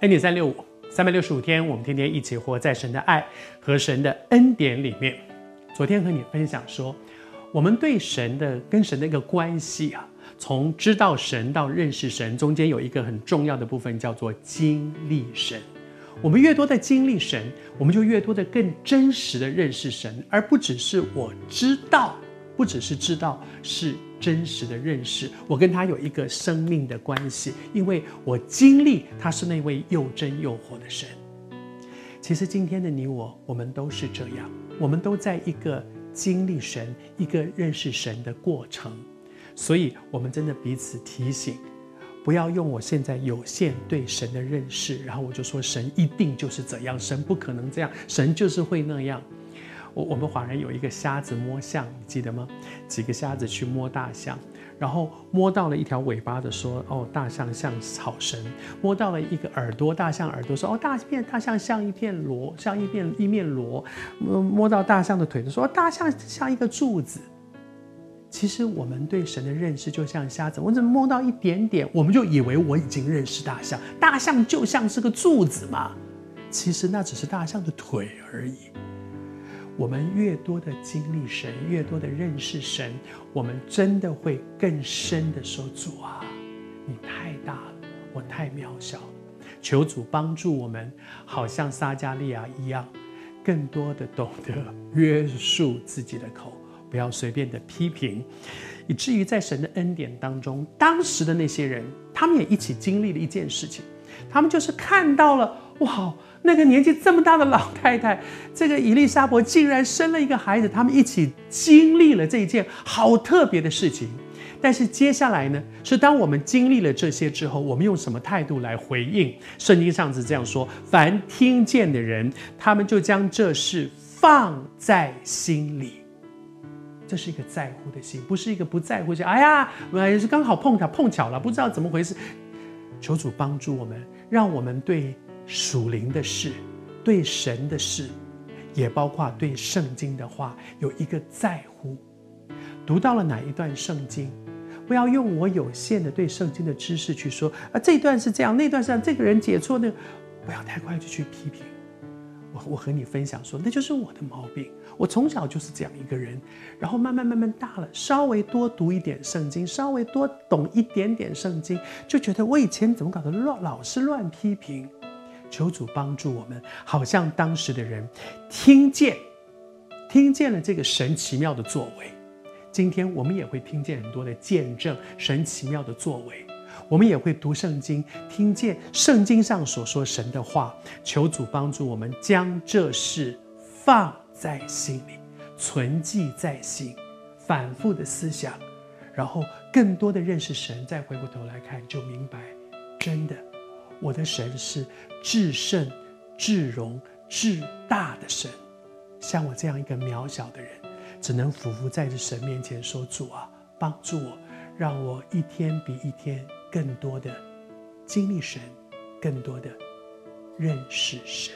恩典三六五，三百六十五天，我们天天一起活在神的爱和神的恩典里面。昨天和你分享说，我们对神的跟神的一个关系啊，从知道神到认识神，中间有一个很重要的部分叫做经历神。我们越多的经历神，我们就越多的更真实的认识神，而不只是我知道，不只是知道是。真实的认识，我跟他有一个生命的关系，因为我经历他是那位又真又活的神。其实今天的你我，我们都是这样，我们都在一个经历神、一个认识神的过程，所以我们真的彼此提醒，不要用我现在有限对神的认识，然后我就说神一定就是怎样，神不可能这样，神就是会那样。我我们华人有一个瞎子摸象，你记得吗？几个瞎子去摸大象，然后摸到了一条尾巴的说：“哦，大象像草绳。”摸到了一个耳朵，大象耳朵说：“哦，大片大象像一片螺，像一片一面螺。”摸到大象的腿的说：“，大象像一个柱子。”其实我们对神的认识就像瞎子，我怎么摸到一点点，我们就以为我已经认识大象。大象就像是个柱子嘛，其实那只是大象的腿而已。我们越多的经历神，越多的认识神，我们真的会更深的说：“主啊，你太大了，我太渺小了。”求主帮助我们，好像撒加利亚一样，更多的懂得约束自己的口，不要随便的批评，以至于在神的恩典当中，当时的那些人，他们也一起经历了一件事情，他们就是看到了，哇！那个年纪这么大的老太太，这个伊丽莎伯竟然生了一个孩子，他们一起经历了这一件好特别的事情。但是接下来呢，是当我们经历了这些之后，我们用什么态度来回应？圣经上是这样说：凡听见的人，他们就将这事放在心里。这是一个在乎的心，不是一个不在乎的心。哎呀，也是刚好碰巧碰巧了，不知道怎么回事。求主帮助我们，让我们对。属灵的事，对神的事，也包括对圣经的话，有一个在乎。读到了哪一段圣经，不要用我有限的对圣经的知识去说啊，这段是这样，那段是这样，这个人解错那个，不要太快就去批评。我我和你分享说，那就是我的毛病。我从小就是这样一个人，然后慢慢慢慢大了，稍微多读一点圣经，稍微多懂一点点圣经，就觉得我以前怎么搞的乱，老是乱批评。求主帮助我们，好像当时的人听见，听见了这个神奇妙的作为。今天我们也会听见很多的见证，神奇妙的作为。我们也会读圣经，听见圣经上所说神的话。求主帮助我们，将这事放在心里，存记在心，反复的思想，然后更多的认识神。再回过头来看，就明白，真的。我的神是至圣、至荣、至大的神，像我这样一个渺小的人，只能匍匐在这神面前说：“主啊，帮助我，让我一天比一天更多的经历神，更多的认识神。”